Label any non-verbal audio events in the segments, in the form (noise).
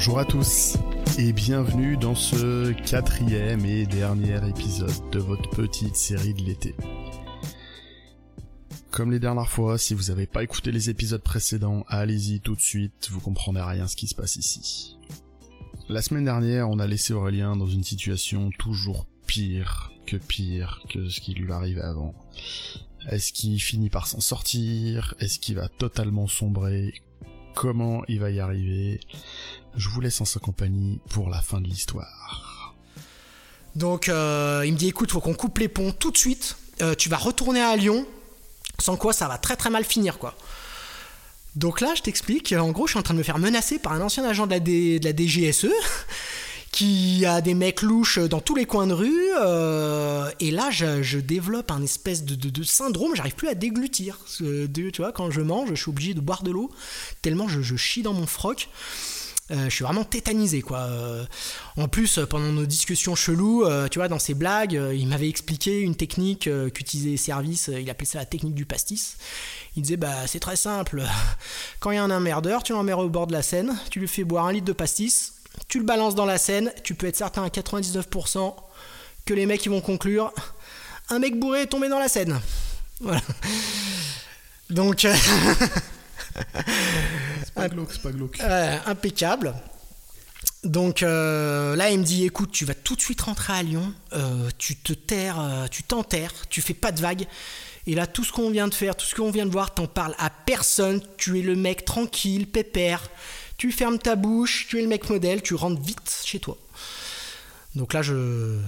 Bonjour à tous et bienvenue dans ce quatrième et dernier épisode de votre petite série de l'été. Comme les dernières fois, si vous n'avez pas écouté les épisodes précédents, allez-y tout de suite, vous comprendrez rien ce qui se passe ici. La semaine dernière, on a laissé Aurélien dans une situation toujours pire que pire que ce qui lui arrivait avant. Est-ce qu'il finit par s'en sortir? Est-ce qu'il va totalement sombrer? Comment il va y arriver Je vous laisse en sa compagnie pour la fin de l'histoire. Donc euh, il me dit écoute, faut qu'on coupe les ponts tout de suite. Euh, tu vas retourner à Lyon, sans quoi ça va très très mal finir quoi. Donc là, je t'explique. En gros, je suis en train de me faire menacer par un ancien agent de la, de la DGSE qui a des mecs louches dans tous les coins de rue. Euh, et là, je, développe un espèce de, de, syndrome, j'arrive plus à déglutir. tu vois, quand je mange, je suis obligé de boire de l'eau, tellement je, chie dans mon froc. Euh, je suis vraiment tétanisé quoi. Euh, en plus, pendant nos discussions cheloues, tu vois, dans ses blagues, il m'avait expliqué une technique qu'utilisait Service. Il appelait ça la technique du pastis. Il disait bah c'est très simple. (laughs) Quand il y a un emmerdeur, tu l'emmènes au bord de la Seine, tu lui fais boire un litre de pastis, tu le balances dans la scène, tu peux être certain à 99% que les mecs ils vont conclure un mec bourré est tombé dans la scène. Voilà. Donc. Euh, (laughs) c'est pas glauque, c'est pas glauque. impeccable. Donc euh, là, il me dit écoute, tu vas tout de suite rentrer à Lyon, euh, tu te terres, tu t'enterres, tu fais pas de vagues. Et là, tout ce qu'on vient de faire, tout ce qu'on vient de voir, t'en parles à personne. Tu es le mec tranquille, pépère tu fermes ta bouche, tu es le mec modèle, tu rentres vite chez toi. Donc là, je,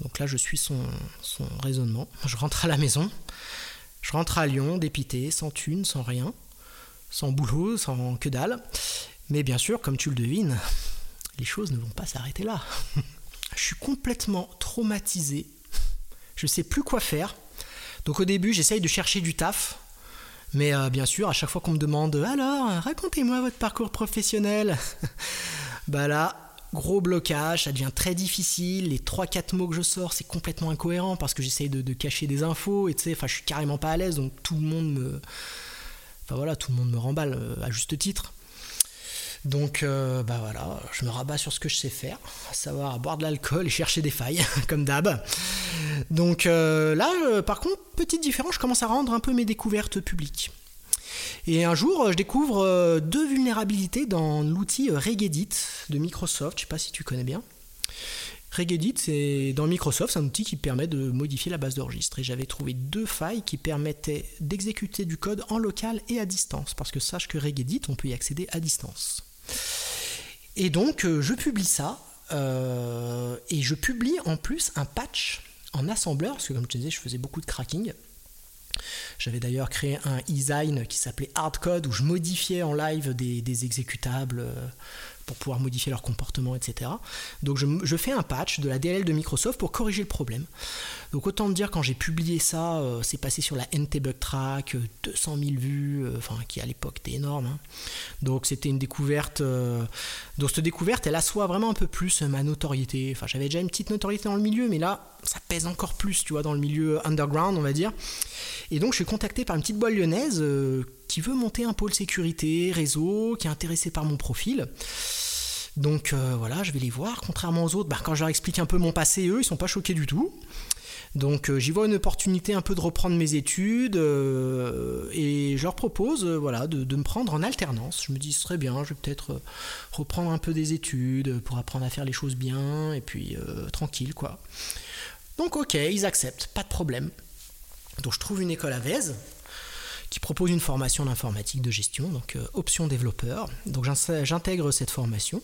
donc là, je suis son, son raisonnement. Je rentre à la maison, je rentre à Lyon, dépité, sans thune, sans rien, sans boulot, sans que dalle. Mais bien sûr, comme tu le devines, les choses ne vont pas s'arrêter là. (laughs) je suis complètement traumatisé. Je sais plus quoi faire. Donc au début, j'essaye de chercher du taf. Mais euh, bien sûr, à chaque fois qu'on me demande alors, racontez-moi votre parcours professionnel, (laughs) bah là, gros blocage, ça devient très difficile. Les 3-4 mots que je sors, c'est complètement incohérent parce que j'essaye de, cacher des infos et tu sais, enfin, je suis carrément pas à l'aise donc tout le monde me. Enfin voilà, tout le monde me remballe euh, à juste titre. Donc, euh, bah voilà, je me rabats sur ce que je sais faire, à savoir boire de l'alcool et chercher des failles, (laughs) comme d'hab. Donc euh, là, euh, par contre, petite différence, je commence à rendre un peu mes découvertes publiques. Et un jour, je découvre deux vulnérabilités dans l'outil Regedit de Microsoft. Je sais pas si tu connais bien. Regedit, c'est dans Microsoft, c'est un outil qui permet de modifier la base de registre. Et j'avais trouvé deux failles qui permettaient d'exécuter du code en local et à distance. Parce que sache que Regedit, on peut y accéder à distance. Et donc, euh, je publie ça. Euh, et je publie en plus un patch en assembleur, parce que comme je te disais, je faisais beaucoup de cracking. J'avais d'ailleurs créé un design qui s'appelait Hardcode où je modifiais en live des, exécutables euh, pour pouvoir modifier leur comportement, etc. Donc je, fais un patch de la DLL de Microsoft pour corriger le problème. Donc autant te dire, quand j'ai publié ça, euh, c'est passé sur la NT Bug Track, 200 000 vues, euh, enfin qui à l'époque était énorme. Hein. Donc c'était une découverte. Euh, donc cette découverte, elle assoit vraiment un peu plus ma notoriété. Enfin j'avais déjà une petite notoriété dans le milieu, mais là, ça pèse encore plus, tu vois, dans le milieu underground, on va dire. Et donc je suis contacté par une petite boîte lyonnaise qui veut monter un pôle sécurité, réseau, qui est intéressé par mon profil. Donc euh, voilà, je vais les voir. Contrairement aux autres, bah, quand je leur explique un peu mon passé, eux, ils sont pas choqués du tout. Donc euh, j'y vois une opportunité un peu de reprendre mes études euh, et je leur propose voilà, de, me prendre en alternance. Je me dis ce serait bien, je vais peut-être reprendre un peu des études pour apprendre à faire les choses bien et puis tranquille quoi. Donc ok, ils acceptent, pas de problème. Donc je trouve une école à Vèze qui propose une formation d'informatique de gestion, donc euh, option développeur. Donc j'intègre cette formation.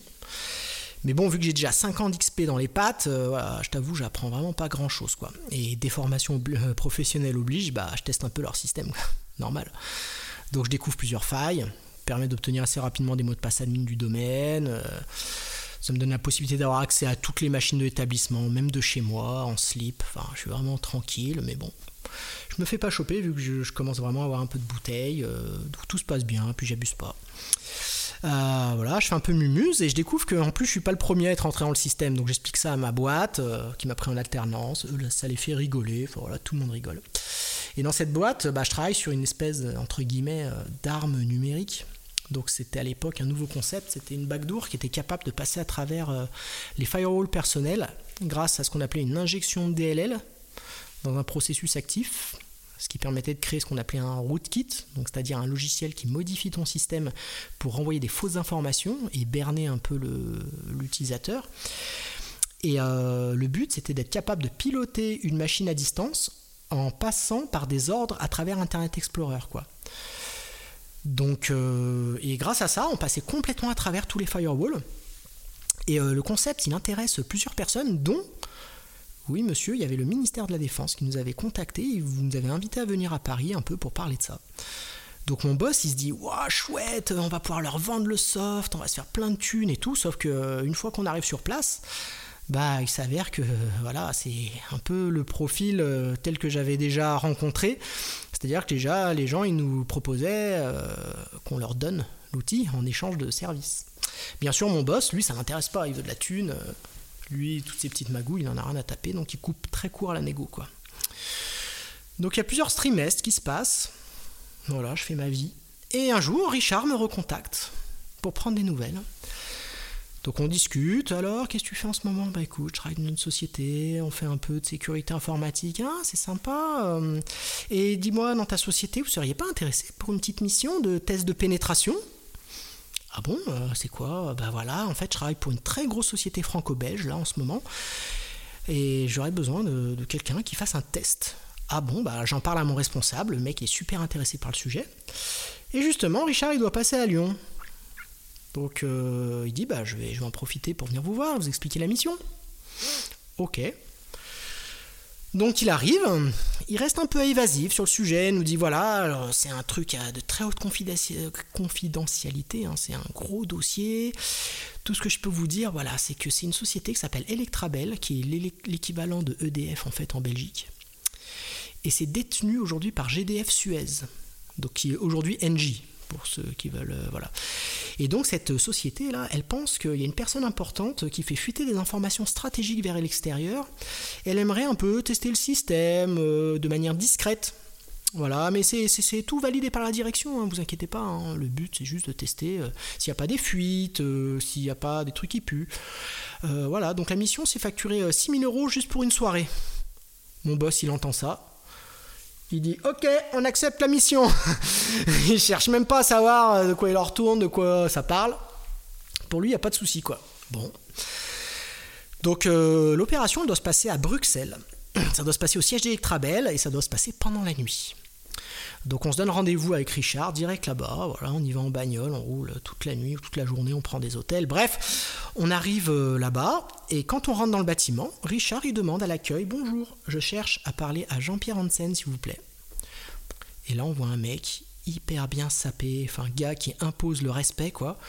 Mais bon, vu que j'ai déjà 5 ans d'XP dans les pattes, euh, je t'avoue, j'apprends vraiment pas grand chose. quoi. Et des formations euh, professionnelles obligent, bah, je teste un peu leur système, (laughs) normal. Donc je découvre plusieurs failles, permet d'obtenir assez rapidement des mots de passe admin du domaine. ça me donne la possibilité d'avoir accès à toutes les machines de l'établissement, même de chez moi, en slip. Enfin, je suis vraiment tranquille, mais bon, je me fais pas choper vu que je, commence vraiment à avoir un peu de bouteille, euh, donc tout se passe bien, puis j'abuse pas. Euh, voilà, je fais un peu mumuse et je découvre qu'en plus je suis pas le premier à être entré dans le système, donc j'explique ça à ma boîte euh, qui m'a pris en alternance, ça les fait rigoler, enfin voilà, tout le monde rigole. Et dans cette boîte, bah, je travaille sur une espèce entre guillemets d'arme numérique Donc c'était à l'époque un nouveau concept, c'était une backdoor qui était capable de passer à travers les firewalls personnels grâce à ce qu'on appelait une injection de DLL dans un processus actif, ce qui permettait de créer ce qu'on appelait un rootkit, c'est-à-dire un logiciel qui modifie ton système pour renvoyer des fausses informations et berner un peu l'utilisateur. Et euh, le but, c'était d'être capable de piloter une machine à distance en passant par des ordres à travers Internet Explorer, quoi. Donc, euh, et grâce à ça, on passait complètement à travers tous les firewalls. Et euh, le concept, il intéresse plusieurs personnes, dont, oui monsieur, il y avait le ministère de la Défense qui nous avait contacté et vous nous avez invité à venir à Paris un peu pour parler de ça. Donc mon boss, il se dit, waouh, chouette, on va pouvoir leur vendre le soft, on va se faire plein de thunes et tout, sauf que une fois qu'on arrive sur place, bah, il s'avère que voilà, c'est un peu le profil euh, tel que j'avais déjà rencontré. C'est-à-dire que déjà, les gens, ils nous proposaient euh, qu'on leur donne l'outil en échange de services. Bien sûr, mon boss, lui, ça l'intéresse pas, il veut de la thune. Euh, lui, toutes ces petites magouilles, il en a rien à taper, donc il coupe très court à la négo, quoi. Donc il y a plusieurs trimestres qui se passent. Voilà, je fais ma vie. Et un jour, Richard me recontacte pour prendre des nouvelles. Donc on discute, alors qu'est-ce que tu fais en ce moment? Bah écoute, je travaille dans une société, on fait un peu de sécurité informatique, ah c'est sympa. Euh. Et dis-moi, dans ta société, vous seriez pas intéressé pour une petite mission de test de pénétration? Ah bon, euh, c'est quoi? Bah voilà, en fait je travaille pour une très grosse société franco-belge là en ce moment, et j'aurais besoin de, de quelqu'un qui fasse un test. Ah bon, bah j'en parle à mon responsable, le mec est super intéressé par le sujet. Et justement, Richard, il doit passer à Lyon. Donc euh, il dit bah je vais, je vais en profiter pour venir vous voir, vous expliquer la mission. Ok. Donc il arrive, il reste un peu évasif sur le sujet, nous dit voilà, c'est un truc à de très haute confidentialité, hein, c'est un gros dossier. Tout ce que je peux vous dire, voilà, c'est que c'est une société qui s'appelle Electrabel, qui est l'équivalent de EDF en fait en Belgique. Et c'est détenu aujourd'hui par GDF Suez, donc qui est aujourd'hui Engie pour ceux qui veulent. Euh, voilà. Et donc cette société-là, elle pense qu'il y a une personne importante qui fait fuiter des informations stratégiques vers l'extérieur. Elle aimerait un peu tester le système euh, de manière discrète. Voilà, mais c'est tout validé par la direction, hein, vous inquiétez pas. Hein. le but, c'est juste de tester euh, s'il n'y a pas des fuites, s'il n'y a pas des trucs qui puent. voilà, donc la mission, c'est facturer 6000 euros juste pour une soirée. Mon boss, il entend ça. Il dit Ok, on accepte la mission. (laughs) il cherche même pas à savoir euh, de quoi il leur tourne, de quoi ça parle. Pour lui, il n'y a pas de souci, quoi. Bon. Donc, euh, l'opération doit se passer à Bruxelles. (clears throat) Ça doit se passer au siège d'Electrabel et ça doit se passer pendant la nuit. Donc on se donne rendez-vous avec Richard direct là-bas, voilà, on y va en bagnole, on roule toute la nuit, toute la journée, on prend des hôtels, bref, on arrive euh, là-bas et quand on rentre dans le bâtiment, Richard il demande à l'accueil "Bonjour, je cherche à parler à Jean-Pierre Hansen s'il vous plaît." Et là on voit un mec hyper bien sapé, enfin un gars qui impose le respect quoi.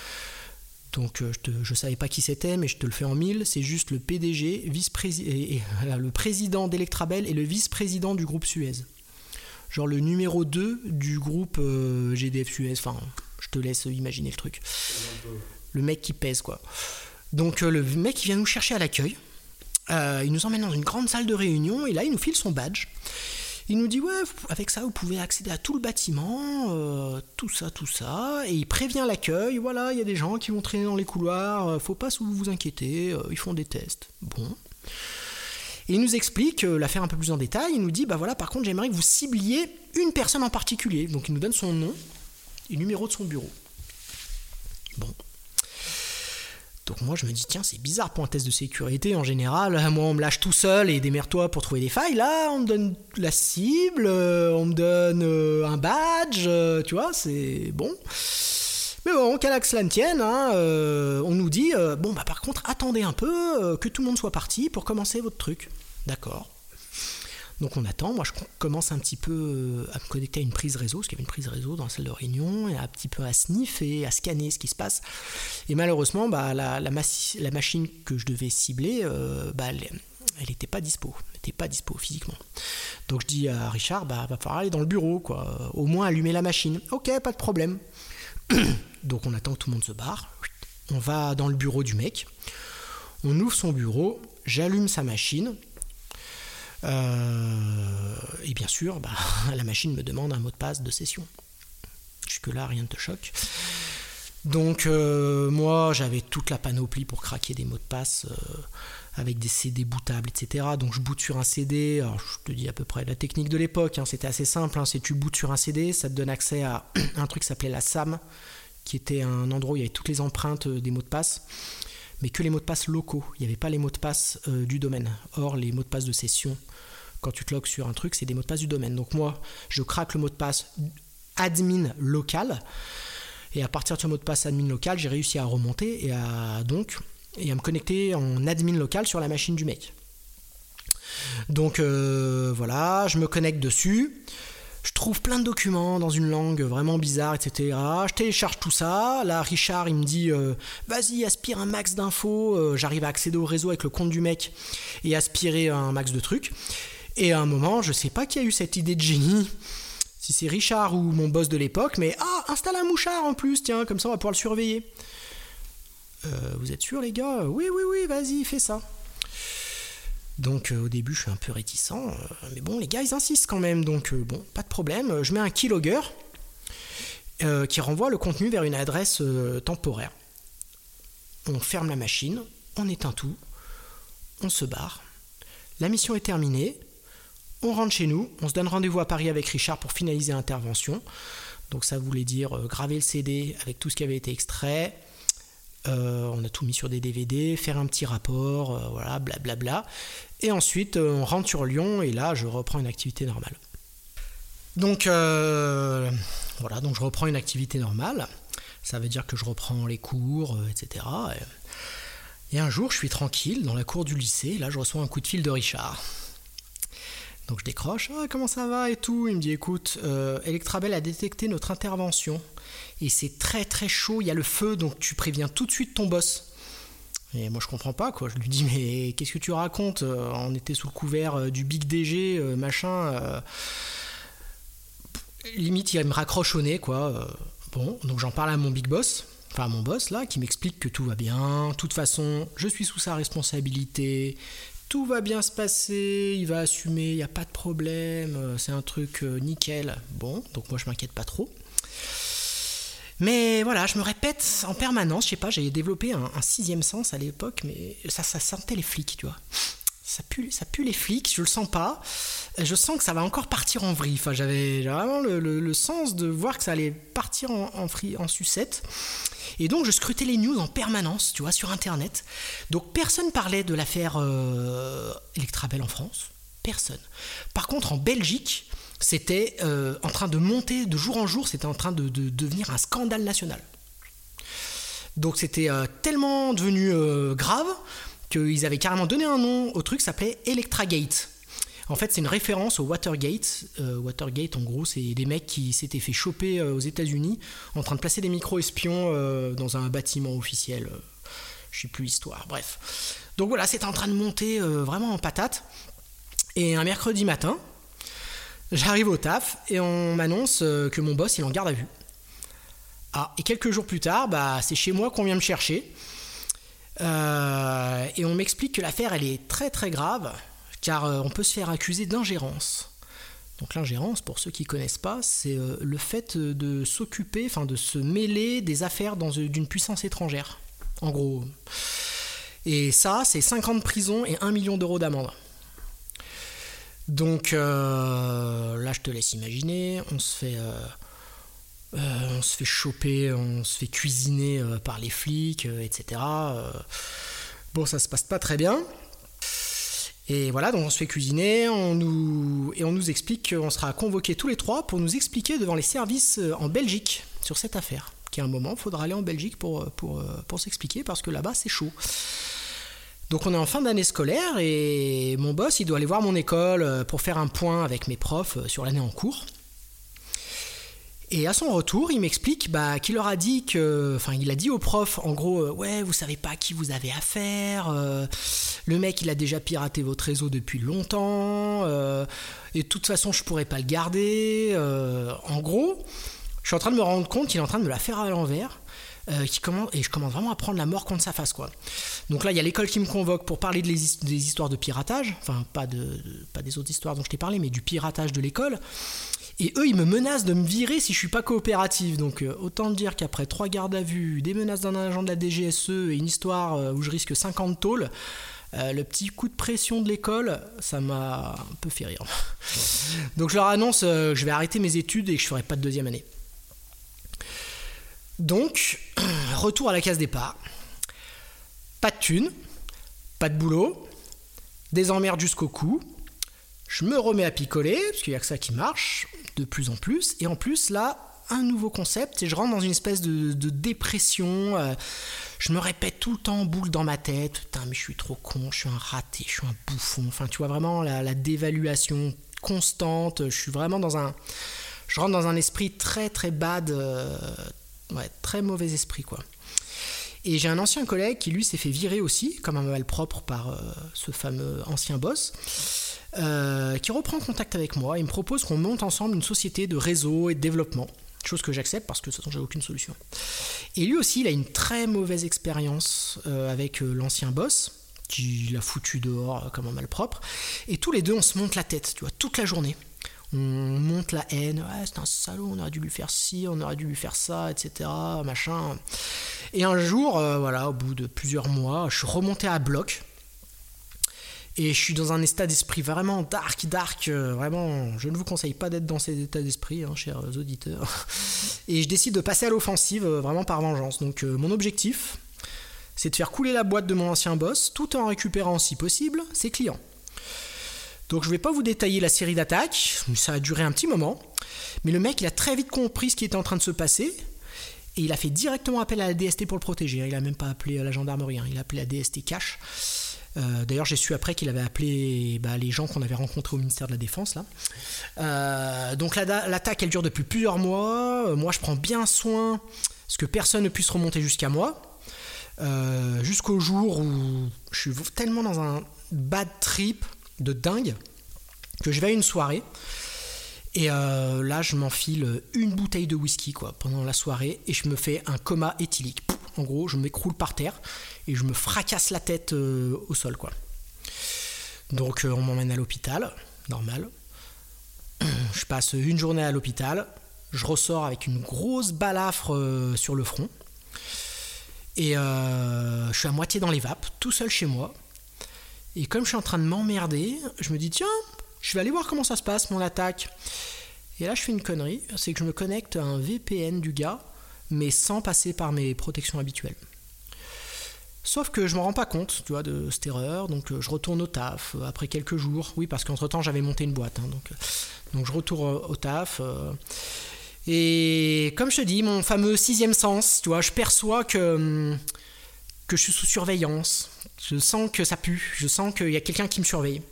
Donc euh, je, ne savais pas qui c'était, mais je te le fais en mille. C'est juste le PDG, vice-président, (laughs) le président d'Electrabel et le vice-président du groupe Suez genre le numéro 2 du groupe euh, GDF Suez. Enfin, je te laisse imaginer le truc. Le mec qui pèse, quoi. Donc, euh, le mec, il vient nous chercher à l'accueil. Euh, il nous emmène dans une grande salle de réunion et là, il nous file son badge. Il nous dit, ouais, avec ça, vous pouvez accéder à tout le bâtiment, tout ça, tout ça. Et il prévient l'accueil, voilà, il y a des gens qui vont traîner dans les couloirs, faut pas vous inquiéter, ils font des tests. Bon il nous explique euh, l'affaire un peu plus en détail. Il nous dit bah voilà, par contre, j'aimerais que vous cibliez une personne en particulier. Donc il nous donne son nom et le numéro de son bureau. Bon. Donc moi je me dis tiens c'est bizarre pour un test de sécurité en général, (laughs) moi on me lâche tout seul et démerde-toi pour trouver des failles, là on me donne la cible, euh, on me donne euh, un badge, tu vois c'est bon. Mais bon, qu'à cela ne tienne, hein, on nous dit bon bah par contre attendez un peu que tout le monde soit parti pour commencer votre truc. D'accord. Donc on attend, moi je commence un petit peu euh, à me connecter à une prise réseau, parce qu'il y avait une prise réseau dans la salle de réunion, et un petit peu à sniffer, à scanner ce qui se passe. Et malheureusement, bah, la, machine que je devais cibler, euh, bah, elle n'était pas dispo, n'était pas dispo physiquement. Donc je dis à Richard, bah va falloir aller dans le bureau, quoi, au moins allumer la machine. Ok, pas de problème. (coughs) Donc on attend que tout le monde se barre. On va dans le bureau du mec. On ouvre son bureau, j'allume sa machine, et bien sûr, bah, (laughs) la machine me demande un mot de passe de session. Jusque-là, rien ne te choque. Donc moi j'avais toute la panoplie pour craquer des mots de passe avec des CD bootables, etc. Donc je boot sur un CD, alors je te dis à peu près la technique de l'époque, hein, c'était assez simple, hein, c'est tu bootes sur un CD, ça te donne accès à (clears throat) un truc qui s'appelait la SAM, qui était un endroit où il y avait toutes les empreintes euh, des mots de passe, mais que les mots de passe locaux, il n'y avait pas les mots de passe euh, du domaine. Or les mots de passe de session, quand tu te logs sur un truc, c'est des mots de passe du domaine. Donc moi, je craque le mot de passe admin local, et à partir de ce mot de passe admin local, j'ai réussi à remonter et à donc et à me connecter en admin local sur la machine du mec. Donc euh, voilà, je me connecte dessus. Je trouve plein de documents dans une langue vraiment bizarre, etc. Je télécharge tout ça. Là, Richard, il me dit euh, Vas-y, aspire un max d'infos. Euh, j'arrive à accéder au réseau avec le compte du mec et aspirer un max de trucs. Et à un moment, je sais pas qui a eu cette idée de génie. Si c'est Richard ou mon boss de l'époque, mais ah, installe un mouchard en plus, tiens, comme ça on va pouvoir le surveiller. Euh, vous êtes sûr les gars? Oui, oui, oui, vas-y, fais ça. Donc euh, au début je suis un peu réticent, euh, mais bon les gars ils insistent quand même, donc bon, pas de problème. Je mets un keylogger qui renvoie le contenu vers une adresse temporaire. On ferme la machine, on éteint tout, on se barre. La mission est terminée, on rentre chez nous, on se donne rendez-vous à Paris avec Richard pour finaliser l'intervention. Donc ça voulait dire graver le CD avec tout ce qui avait été extrait, euh, on a tout mis sur des DVD, faire un petit rapport, euh, voilà, blablabla. Et ensuite, euh, on rentre sur Lyon et là, je reprends une activité normale. Donc, voilà, donc je reprends une activité normale. Ça veut dire que je reprends les cours, etc. Et, un jour, je suis tranquille dans la cour du lycée. Là, je reçois un coup de fil de Richard. Donc je décroche, ah, comment ça va? et tout. Il me dit écoute, Electrabel a détecté notre intervention et c'est très très chaud, il y a le feu, donc tu préviens tout de suite ton boss. Et moi je comprends pas quoi, je lui dis mais qu'est-ce que tu racontes euh, On était sous le couvert euh, du Big DG, euh, machin. Limite il me raccroche au nez quoi. Bon, donc j'en parle à mon big boss, enfin à mon boss là, qui m'explique que tout va bien. De toute façon, je suis sous sa responsabilité. Tout va bien se passer, il va assumer, il n'y a pas de problème, c'est un truc nickel. Bon, donc moi je m'inquiète pas trop. Mais voilà, je me répète en permanence, je sais pas, j'ai développé un, sixième sens à l'époque, mais ça, sentait les flics, tu vois. Ça pue, ça pue les flics, je le sens pas. Je sens que ça va encore partir en vrille. Enfin, j'avais vraiment le, sens de voir que ça allait partir en, en, en sucette. Et donc, je scrutais les news en permanence, tu vois, sur Internet. Donc, personne parlait de l'affaire euh, Electrabel en France. Personne. Par contre, en Belgique, c'était euh, en train de monter de jour en jour, c'était en train de, devenir un scandale national. Donc c'était euh, tellement devenu euh, grave qu'ils avaient carrément donné un nom au truc, s'appelait Electragate. En fait, c'est une référence au Watergate. Watergate, en gros, c'est des mecs qui s'étaient fait choper aux États-Unis en train de placer des micro-espions dans un bâtiment officiel. je sais plus l'histoire, bref. Donc voilà, c'était en train de monter vraiment en patate. Et un mercredi matin, J'arrive au taf et on m'annonce euh, que mon boss il en garde à vue. Ah, et quelques jours plus tard, bah, c'est chez moi qu'on vient me chercher. Euh, et on m'explique que l'affaire elle est très très grave car euh, on peut se faire accuser d'ingérence. Donc l'ingérence, pour ceux qui ne connaissent pas, c'est le fait de s'occuper, enfin de se mêler des affaires d'une puissance étrangère. En gros. Et ça, c'est 5 ans de prison et 1 million d'euros d'amende. Donc euh, là, je te laisse imaginer, on se fait, euh, euh, choper, on se fait cuisiner par les flics, etc. bon, ça se passe pas très bien. Et voilà, donc on se fait cuisiner, on nous, et on nous explique qu'on sera convoqués tous les trois pour nous expliquer devant les services en Belgique sur cette affaire. Qu'à un moment, il faudra aller en Belgique pour s'expliquer parce que là-bas, c'est chaud. Donc on est en fin d'année scolaire et mon boss il doit aller voir mon école euh, pour faire un point avec mes profs euh, sur l'année en cours. Et à son retour, il m'explique bah, qu'il leur a dit que, enfin, il a dit aux profs, en gros, euh, ouais, vous savez pas à qui vous avez affaire. le mec, il a déjà piraté votre réseau depuis longtemps. et de toute façon, je pourrais pas le garder. en gros, je suis en train de me rendre compte qu'il est en train de me la faire à l'envers. Euh, et je commence vraiment à prendre la mort contre sa face, quoi. Donc là, il y a l'école qui me convoque pour parler des histoires de piratage, enfin, pas, de, pas des autres histoires dont je t'ai parlé, mais du piratage de l'école. Et eux, ils me menacent de me virer si je suis pas coopératif. Donc euh, autant dire qu'après trois gardes à vue, des menaces d'un agent de la DGSE et une histoire euh, où je risque 50 tôles, le petit coup de pression de l'école, ça m'a un peu fait rire. (laughs) Donc je leur annonce que je vais arrêter mes études et que je ferai pas de deuxième année. Donc, (clears throat) retour à la case départ. Pas de thunes, pas de boulot, des emmerdes jusqu'au cou. Je me remets à picoler, parce qu'il n'y a que ça qui marche de plus en plus. Et en plus, là, un nouveau concept et je rentre dans une espèce de, dépression. Euh, je me répète tout le temps en boucle dans ma tête. Putain, mais je suis trop con, je suis un raté, je suis un bouffon. Enfin, tu vois vraiment la, dévaluation constante. Je suis vraiment dans un. Je rentre dans un esprit très très bad. Euh, ouais, très mauvais esprit quoi. Et j'ai un ancien collègue qui lui s'est fait virer aussi, comme un mal propre par euh, ce fameux ancien boss. Euh, qui reprend contact avec moi. Il me propose qu'on monte ensemble une société de réseau et de développement. Chose que j'accepte parce que de toute façon j'ai aucune solution. Et lui aussi, il a une très mauvaise expérience euh, avec l'ancien boss, qui l'a foutu dehors comme un malpropre. Et tous les deux, on se monte la tête, tu vois, toute la journée. On monte la haine, c'est un salaud, on aurait dû lui faire ci, on aurait dû lui faire ça, etc. Machin. Et un jour, voilà, au bout de plusieurs mois, je suis remonté à bloc et je suis dans un état d'esprit vraiment dark, dark. Euh, vraiment, je ne vous conseille pas d'être dans cet état d'esprit, hein, chers auditeurs. (laughs) Et je décide de passer à l'offensive, euh, vraiment par vengeance. Donc, euh, mon objectif, c'est de faire couler la boîte de mon ancien boss, tout en récupérant, si possible, ses clients. Donc, je ne vais pas vous détailler la série d'attaques, ça a duré un petit moment. Mais le mec, il a très vite compris ce qui était en train de se passer. Et il a fait directement appel à la DST pour le protéger. Il n'a même pas appelé la gendarmerie, hein. il a appelé la DST cash. Euh, d'ailleurs, j'ai su après qu'il avait appelé bah, les gens qu'on avait rencontrés au ministère de la Défense. Euh, donc l'attaque, elle dure depuis plusieurs mois. Euh, moi, je prends bien soin ce que personne ne puisse remonter jusqu'à moi. Jusqu'au jour où je suis tellement dans un bad trip de dingue que je vais à une soirée. Et là, je m'enfile une bouteille de whisky quoi, pendant la soirée et je me fais un coma éthylique. En gros, je m'écroule par terre et je me fracasse la tête euh, au sol quoi. Donc euh, on m'emmène à l'hôpital, normal. (clears throat) Je passe une journée à l'hôpital, je ressors avec une grosse balafre euh, sur le front. Et je suis à moitié dans les vapes, tout seul chez moi. Et comme je suis en train de m'emmerder, je me dis tiens, je vais aller voir comment ça se passe mon attaque. Et là je fais une connerie, c'est que je me connecte à un VPN du gars, mais sans passer par mes protections habituelles. Sauf que je me rends pas compte, tu vois, de cette erreur. Donc euh, je retourne au taf euh, après quelques jours. Oui, parce qu'entre temps j'avais monté une boîte. Hein, donc, euh, donc je retourne au taf. et comme je te dis, mon fameux sixième sens, tu vois, je perçois que, hum, que je suis sous surveillance. Je sens que ça pue. Je sens qu'il y a quelqu'un qui me surveille.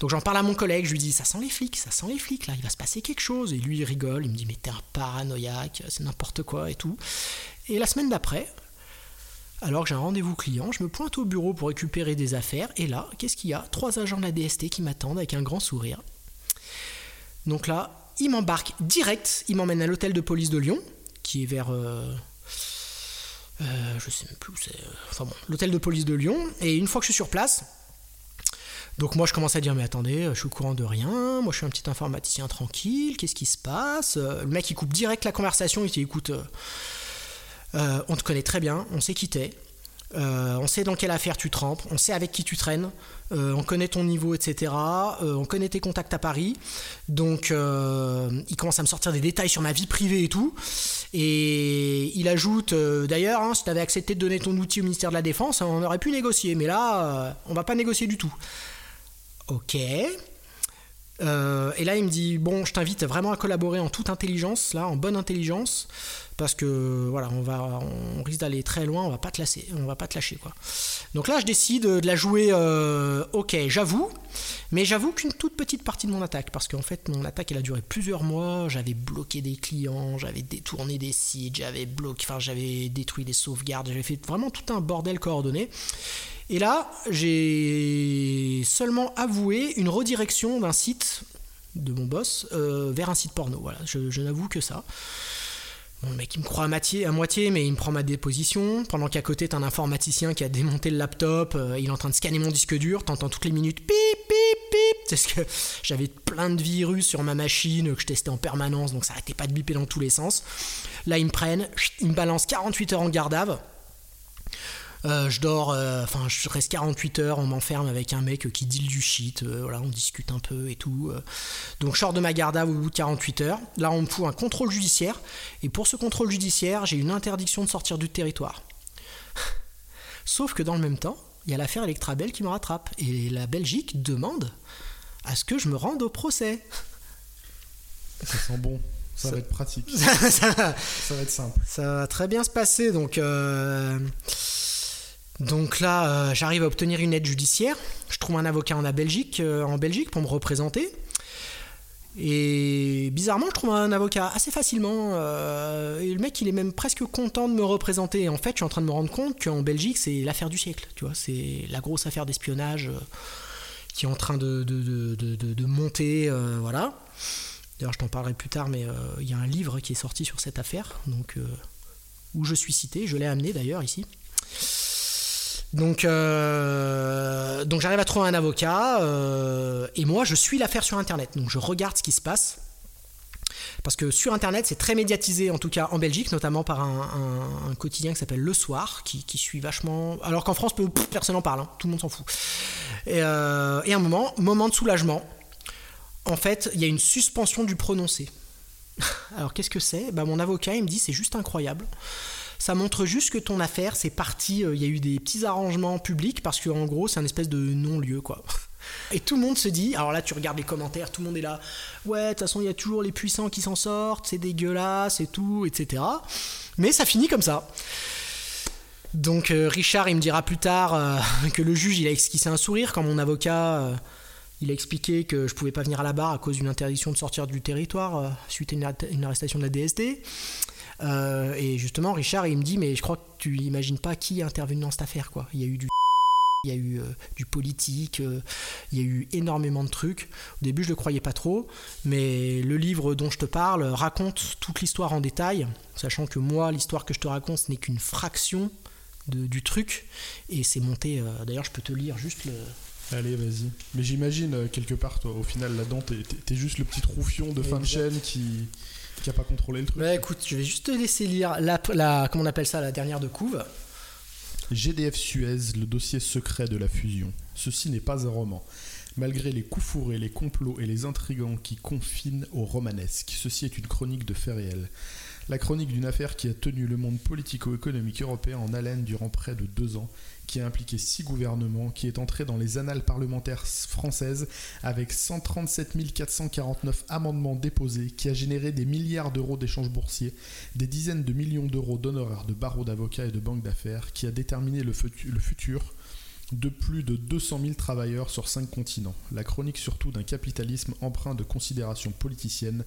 Donc j'en parle à mon collègue. Je lui dis, ça sent les flics, ça sent les flics là. Il va se passer quelque chose. Et lui il rigole. Il me dit, mais t'es un paranoïaque, c'est n'importe quoi et tout. Et la semaine d'après, alors que j'ai un rendez-vous client, je me pointe au bureau pour récupérer des affaires, et là, qu'est-ce qu'il y a? Trois agents de la DST qui m'attendent avec un grand sourire. Donc là, ils m'embarquent direct, ils m'emmènent à l'hôtel de police de Lyon, qui est vers... Euh, euh, je sais même plus où c'est... Euh, enfin bon, l'hôtel de police de Lyon, et une fois que je suis sur place, donc moi je commence à dire mais attendez, je suis au courant de rien, moi je suis un petit informaticien tranquille, qu'est-ce qui se passe? Le mec il coupe direct la conversation, il dit écoute... Euh, on te connaît très bien, on sait qui t'es, euh, on sait dans quelle affaire tu trempes, on sait avec qui tu traînes, euh, on connaît ton niveau, etc. on connaît tes contacts à Paris. Donc, il commence à me sortir des détails sur ma vie privée et tout. Et il ajoute, d'ailleurs, hein, si tu avais accepté de donner ton outil au ministère de la Défense, on aurait pu négocier. Mais là, on va pas négocier du tout. Ok. Et là, il me dit Bon, je t'invite vraiment à collaborer en toute intelligence, là, en bonne intelligence parce que voilà, on va, on risque d'aller très loin, on va pas te lâcher, on va pas te lâcher quoi. Donc là, je décide de la jouer. Euh, ok, j'avoue, mais j'avoue qu'une toute petite partie de mon attaque, parce qu'en fait, mon attaque, elle a duré plusieurs mois. J'avais bloqué des clients, j'avais détourné des sites, j'avais bloqué, enfin, j'avais détruit des sauvegardes, j'avais fait vraiment tout un bordel coordonné. Et là, j'ai seulement avoué une redirection d'un site de mon boss euh, vers un site porno. Voilà, je, n'avoue que ça. Bon, le mec, il me croit à, moitié, mais il me prend ma déposition. Pendant qu'à côté, t'as un informaticien qui a démonté le laptop, euh, il est en train de scanner mon disque dur, t'entends toutes les minutes pip, pip, pip. Parce que j'avais plein de virus sur ma machine que je testais en permanence, donc ça arrêtait pas de biper dans tous les sens. Là, ils me prennent, ils me balancent 48 heures en garde euh, je dors, euh, enfin, je reste 48 heures, on m'enferme avec un mec qui deal du shit, euh, voilà, on discute un peu et tout. Donc, je sors de ma garde à au bout de 48 heures. Là, on me fout un contrôle judiciaire, et pour ce contrôle judiciaire, j'ai une interdiction de sortir du territoire. (laughs) Sauf que dans le même temps, il y a l'affaire Electrabel qui me rattrape, et la Belgique demande à ce que je me rende au procès. Ça sent bon. Ça, va être pratique. (laughs) ça, va être simple. Ça va très bien se passer. Donc, donc là, euh, j'arrive à obtenir une aide judiciaire. Je trouve un avocat en, Belgique, euh, en Belgique pour me représenter. Et bizarrement, je trouve un avocat assez facilement. Euh, et le mec, il est même presque content de me représenter. en fait, je suis en train de me rendre compte qu'en Belgique, c'est l'affaire du siècle. Tu vois, c'est la grosse affaire d'espionnage qui est en train de, de, monter. voilà. D'ailleurs, je t'en parlerai plus tard, mais il y a un livre qui est sorti sur cette affaire, donc où je suis cité. Je l'ai amené d'ailleurs ici. Donc, euh, donc j'arrive à trouver un avocat euh, et moi je suis l'affaire sur internet. Donc je regarde ce qui se passe. Parce que sur internet c'est très médiatisé, en tout cas en Belgique, notamment par un, quotidien qui s'appelle Le Soir, qui, suit vachement. Alors qu'en France, personne n'en parle, hein. tout le monde s'en fout. Et, euh, et un moment, moment de soulagement, en fait, il y a une suspension du prononcé. (laughs) Alors qu'est-ce que c'est? Bah, Mon avocat il me dit c'est juste incroyable. Ça montre juste que ton affaire, c'est parti, euh, il y a eu des petits arrangements publics parce qu'en gros, c'est un espèce de non-lieu, quoi. (laughs) Et tout le monde se dit, alors là tu regardes les commentaires, tout le monde est là, ouais, de toute façon il y a toujours les puissants qui s'en sortent, c'est dégueulasse et tout, etc. Mais ça finit comme ça. Donc euh, Richard, il me dira plus tard euh, (laughs) que le juge, il a esquissé un sourire quand mon avocat, il a expliqué que je pouvais pas venir à la barre à cause d'une interdiction de sortir du territoire suite à une, arrestation de la DST. Euh, et justement, Richard, il me dit, mais je crois que tu imagines pas qui est intervenu dans cette affaire, quoi. Il y a eu du (laughs) il y a eu euh, du politique, euh, il y a eu énormément de trucs. Au début, je ne le croyais pas trop, mais le livre dont je te parle raconte toute l'histoire en détail, sachant que moi, l'histoire que je te raconte, ce n'est qu'une fraction de, du truc, et c'est monté. D'ailleurs, je peux te lire juste le. Allez, vas-y. Mais j'imagine, quelque part, toi, au final, là-dedans, t'es es, juste le petit troufion de fin de chaîne qui qui a pas contrôlé le truc. Bah écoute, je vais juste te laisser lire la, la comment on appelle ça, la dernière de couve. GDF Suez, le dossier secret de la fusion. Ceci n'est pas un roman. Malgré les coups fourrés, les complots et les intrigants qui confinent au romanesque, ceci est une chronique de faits réels. La chronique d'une affaire qui a tenu le monde politico-économique européen en haleine durant près de deux ans qui a impliqué six gouvernements, qui est entré dans les annales parlementaires françaises avec 137 449 amendements déposés, qui a généré des milliards d'euros d'échanges boursiers, des dizaines de millions d'euros d'honoraires de barreaux d'avocats et de banques d'affaires, qui a déterminé le, futur de plus de 200 000 travailleurs sur cinq continents. La chronique surtout d'un capitalisme empreint de considérations politiciennes,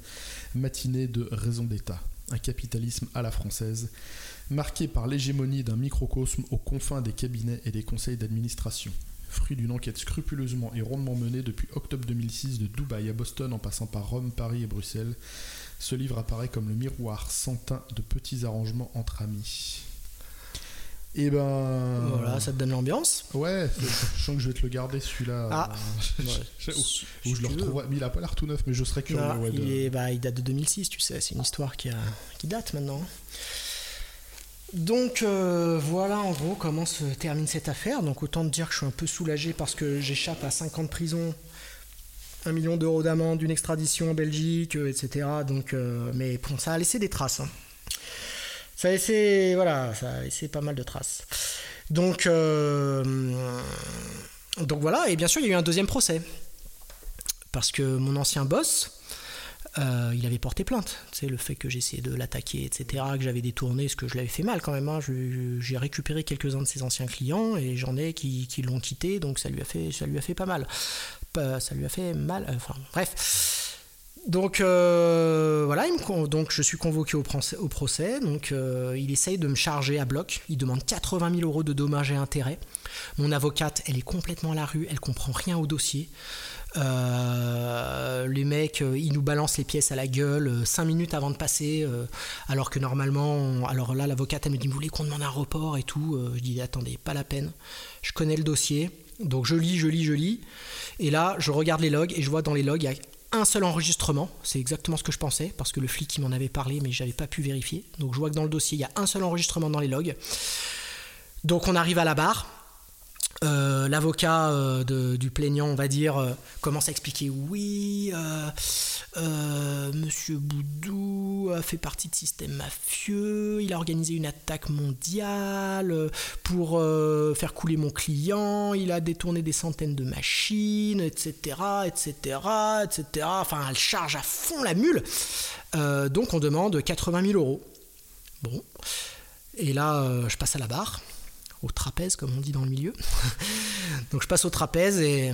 matinée de raison d'État. Un capitalisme à la française, marqué par l'hégémonie d'un microcosme aux confins des cabinets et des conseils d'administration. Fruit d'une enquête scrupuleusement et rondement menée depuis octobre 2006 de Dubaï à Boston en passant par Rome, Paris et Bruxelles, ce livre apparaît comme le miroir sans teint de petits arrangements entre amis. Et eh ben. Voilà, ça te donne l'ambiance. Ouais, je sens que je vais te le garder celui-là. Ah, (laughs) où je le retrouve. Mais il a pas l'air tout neuf, mais je serais curieux. il, bah, il, date de 2006, tu sais, c'est une histoire qui, a, qui date maintenant. Donc euh, voilà en gros comment se termine cette affaire. Donc autant te dire que je suis un peu soulagé parce que j'échappe à 5 ans de prison, 1 million d'euros d'amende, une extradition en Belgique, euh, etc. Donc, euh, mais bon, ça a laissé des traces. Hein. Ça a laissé, voilà, ça a laissé pas mal de traces. Donc, donc voilà, et bien sûr il y a eu un deuxième procès. Parce que mon ancien boss, euh, il avait porté plainte. C'est le fait que j'essayais de l'attaquer, etc., que j'avais détourné, ce que je l'avais fait mal quand même. Hein. J'ai récupéré quelques-uns de ses anciens clients et j'en ai qui, l'ont quitté, donc ça lui a fait, ça lui a fait pas mal. ça lui a fait mal. Euh, enfin, bref. Donc euh, voilà, donc je suis convoqué au, au procès. Donc il essaye de me charger à bloc. Il demande 80 000 euros de dommages et intérêts. Mon avocate, elle est complètement à la rue. Elle comprend rien au dossier. Euh, euh, les mecs, euh, ils nous balancent les pièces à la gueule 5 minutes avant de passer, alors que normalement, alors là, l'avocate, elle me dit, vous voulez qu'on demande un report et tout Je dis, attendez, pas la peine. Je connais le dossier, donc je lis, je lis, je lis. Et là, je regarde les logs et je vois dans les logs, il y a un seul enregistrement. C'est exactement ce que je pensais, parce que le flic, il m'en avait parlé, mais j'avais pas pu vérifier. Donc je vois que dans le dossier, il y a un seul enregistrement dans les logs. Donc on arrive à la barre. Euh, l'avocat euh, du plaignant, on va dire, euh, commence à expliquer oui, Monsieur Boudou a fait partie de système mafieux, il a organisé une attaque mondiale pour faire couler mon client, il a détourné des centaines de machines, etc., etc., etc. Enfin, elle charge à fond la mule. donc on demande 80 000 euros. Bon. Et là, je passe à la barre au trapèze, comme on dit dans le milieu. (laughs) Donc je passe au trapèze et,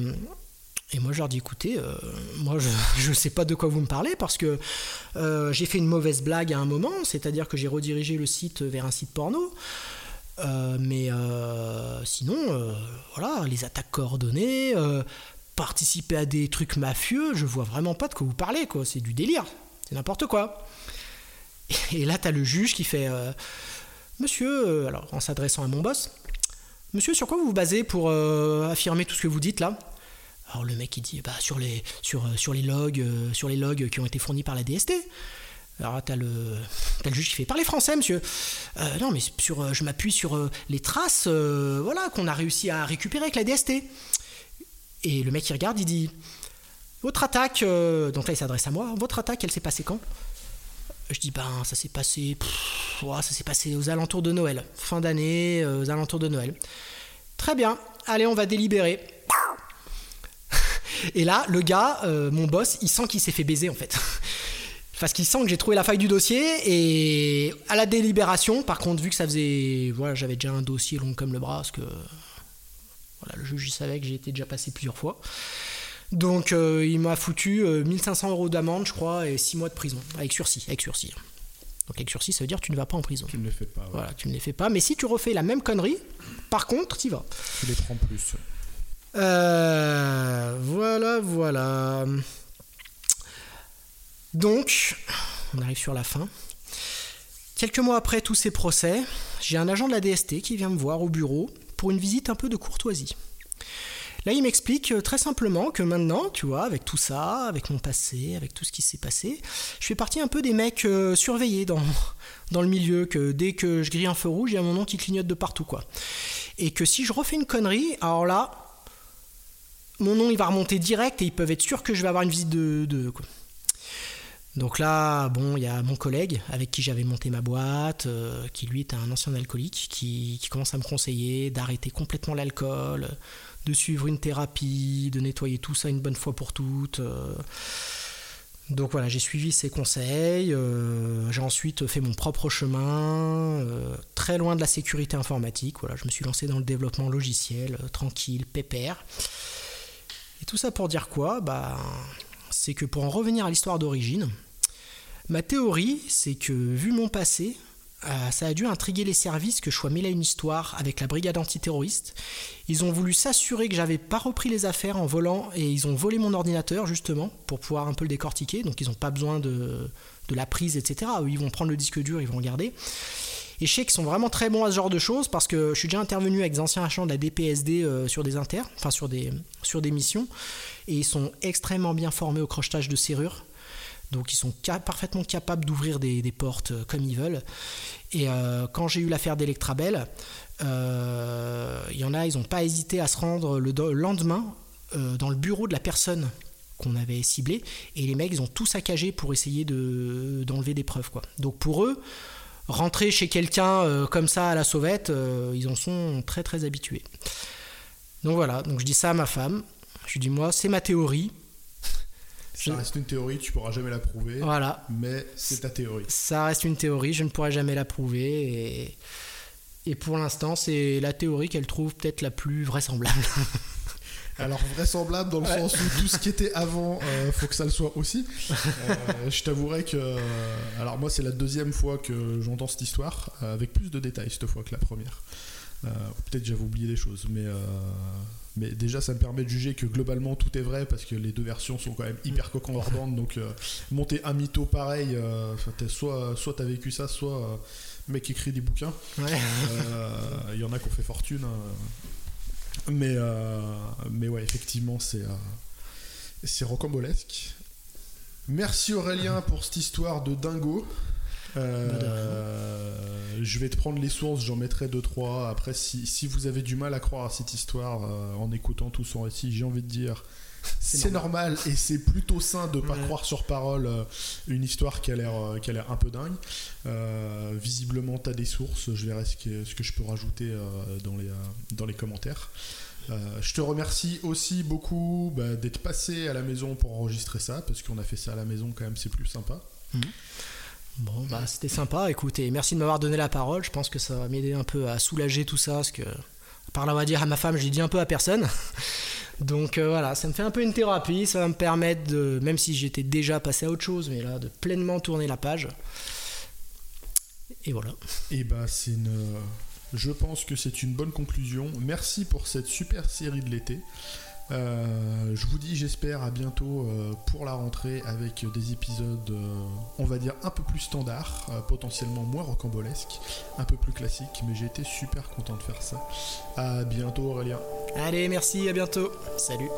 moi je leur dis écoutez, euh, moi je (laughs) ne sais pas de quoi vous me parlez parce que euh, j'ai fait une mauvaise blague à un moment, c'est-à-dire que j'ai redirigé le site vers un site porno. Euh, mais sinon, voilà, les attaques coordonnées, participer à des trucs mafieux, je vois vraiment pas de quoi vous parlez, quoi. C'est du délire, c'est n'importe quoi. Et là, t'as le juge qui fait Monsieur, alors en s'adressant à mon boss, Monsieur, sur quoi vous vous basez pour euh, affirmer tout ce que vous dites là? Alors le mec il dit bah sur les sur, euh, sur les logs euh, sur les logs qui ont été fournis par la DST. Alors t'as le as le juge qui fait parler français monsieur. non mais sur je m'appuie sur les traces voilà qu'on a réussi à récupérer avec la DST. Et le mec il regarde il dit votre attaque donc là il s'adresse à moi votre attaque elle s'est passée quand? Je dis ben ça s'est passé ça s'est passé aux alentours de Noël. Fin d'année euh, aux alentours de Noël. Très bien. Allez on va délibérer. (laughs) Et là le gars euh, mon boss il sent qu'il s'est fait baiser en fait. (laughs) Parce qu'il sent que j'ai trouvé la faille du dossier et à la délibération par contre vu que ça faisait voilà j'avais déjà un dossier long comme le bras parce que voilà le juge il savait que j'ai été déjà passé plusieurs fois donc euh, il m'a foutu 1500 euh, euros d'amende, je crois, et 6 mois de prison, avec sursis, avec sursis. Donc avec sursis, ça veut dire que tu ne vas pas en prison. Tu ne les fais pas. Voilà, tu ne les fais pas. Mais si tu refais la même connerie, par contre, tu y vas. Tu les prends plus. Euh, voilà, voilà. Donc, on arrive sur la fin. Quelques mois après tous ces procès, j'ai un agent de la DST qui vient me voir au bureau pour une visite un peu de courtoisie. Là, il m'explique euh, très simplement que maintenant, tu vois, avec tout ça, avec mon passé, avec tout ce qui s'est passé, je fais partie un peu des mecs euh, surveillés dans, (laughs) dans le milieu, que dès que je grille un feu rouge, il y a mon nom qui clignote de partout, quoi. Et que si je refais une connerie, alors là, mon nom, il va remonter direct et ils peuvent être sûrs que je vais avoir une visite de... de. Donc là, bon, il y a mon collègue avec qui j'avais monté ma boîte, euh, qui lui est un ancien alcoolique, qui commence à me conseiller d'arrêter complètement l'alcool, de suivre une thérapie, de nettoyer tout ça une bonne fois pour toutes. Euh. Donc voilà, j'ai suivi ses conseils, euh, j'ai ensuite fait mon propre chemin, euh, très loin de la sécurité informatique. Voilà, je me suis lancé dans le développement logiciel, tranquille, pépère. Et tout ça pour dire quoi? Bah, C'est que pour en revenir à l'histoire d'origine, ma théorie, c'est que vu mon passé, euh, ça a dû intriguer les services que je sois mêlé à une histoire avec la brigade antiterroriste. Ils ont voulu s'assurer que j'avais pas repris les affaires en volant et ils ont volé mon ordinateur justement pour pouvoir un peu le décortiquer. Donc ils n'ont pas besoin de, la prise, etc. ils vont prendre le disque dur, ils vont regarder. Et je sais qu'ils sont vraiment très bons à ce genre de choses parce que je suis déjà intervenu avec des anciens agents de la DPSD euh, sur des inters, enfin sur des, sur des missions, et ils sont extrêmement bien formés au crochetage de serrures. Donc ils sont parfaitement capables d'ouvrir des, portes euh, comme ils veulent. Et euh, quand j'ai eu l'affaire d'Electrabel, euh, il y en a, ils n'ont pas hésité à se rendre le lendemain dans le bureau de la personne qu'on avait ciblée. Et les mecs, ils ont tout saccagé pour essayer d'enlever des preuves. Donc pour eux, rentrer chez quelqu'un comme ça à la sauvette, ils en sont très très habitués. Donc voilà, donc je dis ça à ma femme. Je lui dis moi, c'est ma théorie. Ça reste une théorie, tu pourras jamais la prouver. Voilà. Mais c'est ta théorie. Ça reste une théorie, je ne pourrai jamais la prouver. Et, et pour l'instant, c'est la théorie qu'elle trouve peut-être la plus vraisemblable. (laughs) Alors vraisemblable dans le sens où tout ce qui était avant, euh, faut que ça le soit aussi. Euh, je t'avouerai que, euh, alors moi c'est la deuxième fois que j'entends cette histoire avec plus de détails cette fois que la première. Peut-être j'avais oublié des choses, mais mais déjà, ça me permet de juger que globalement tout est vrai parce que les deux versions sont quand même hyper concordantes. donc, monter un mytho pareil, soit, soit t'as vécu ça, soit mec écrit des bouquins. Il y en a qui ont fait fortune. Hein. Mais, mais ouais, effectivement, c'est c'est rocambolesque. Merci Aurélien pour cette histoire de dingo. Euh, je vais te prendre les sources, j'en mettrai 2-3. Après, si, vous avez du mal à croire à cette histoire euh, en écoutant tout son récit, j'ai envie de dire c'est normal. et c'est plutôt sain de pas croire sur parole euh, une histoire qui a l'air qui a l'air un peu dingue. visiblement, tu as des sources, je verrai ce que, ce que je peux rajouter dans, les, dans les commentaires. je te remercie aussi beaucoup bah, d'être passé à la maison pour enregistrer ça, parce qu'on a fait ça à la maison quand même, c'est plus sympa. Mhm. Bon, bah, c'était sympa, écoutez, merci de m'avoir donné la parole. Je pense que ça va m'aider un peu à soulager tout ça, parce que, par là, on va dire à ma femme, je l'ai dit un peu à personne. (laughs) Donc euh, voilà, ça me fait un peu une thérapie, ça va me permettre de, même si j'étais déjà passé à autre chose, mais là, de pleinement tourner la page. Et voilà. Et bah, c'est une. Je pense que c'est une bonne conclusion. Merci pour cette super série de l'été. Euh, je vous dis, j'espère, à bientôt euh, pour la rentrée avec des épisodes, euh, on va dire, un peu plus standards, potentiellement moins rocambolesques, un peu plus classiques, mais j'ai été super content de faire ça. À bientôt, Aurélien. Allez, merci, à bientôt. Salut.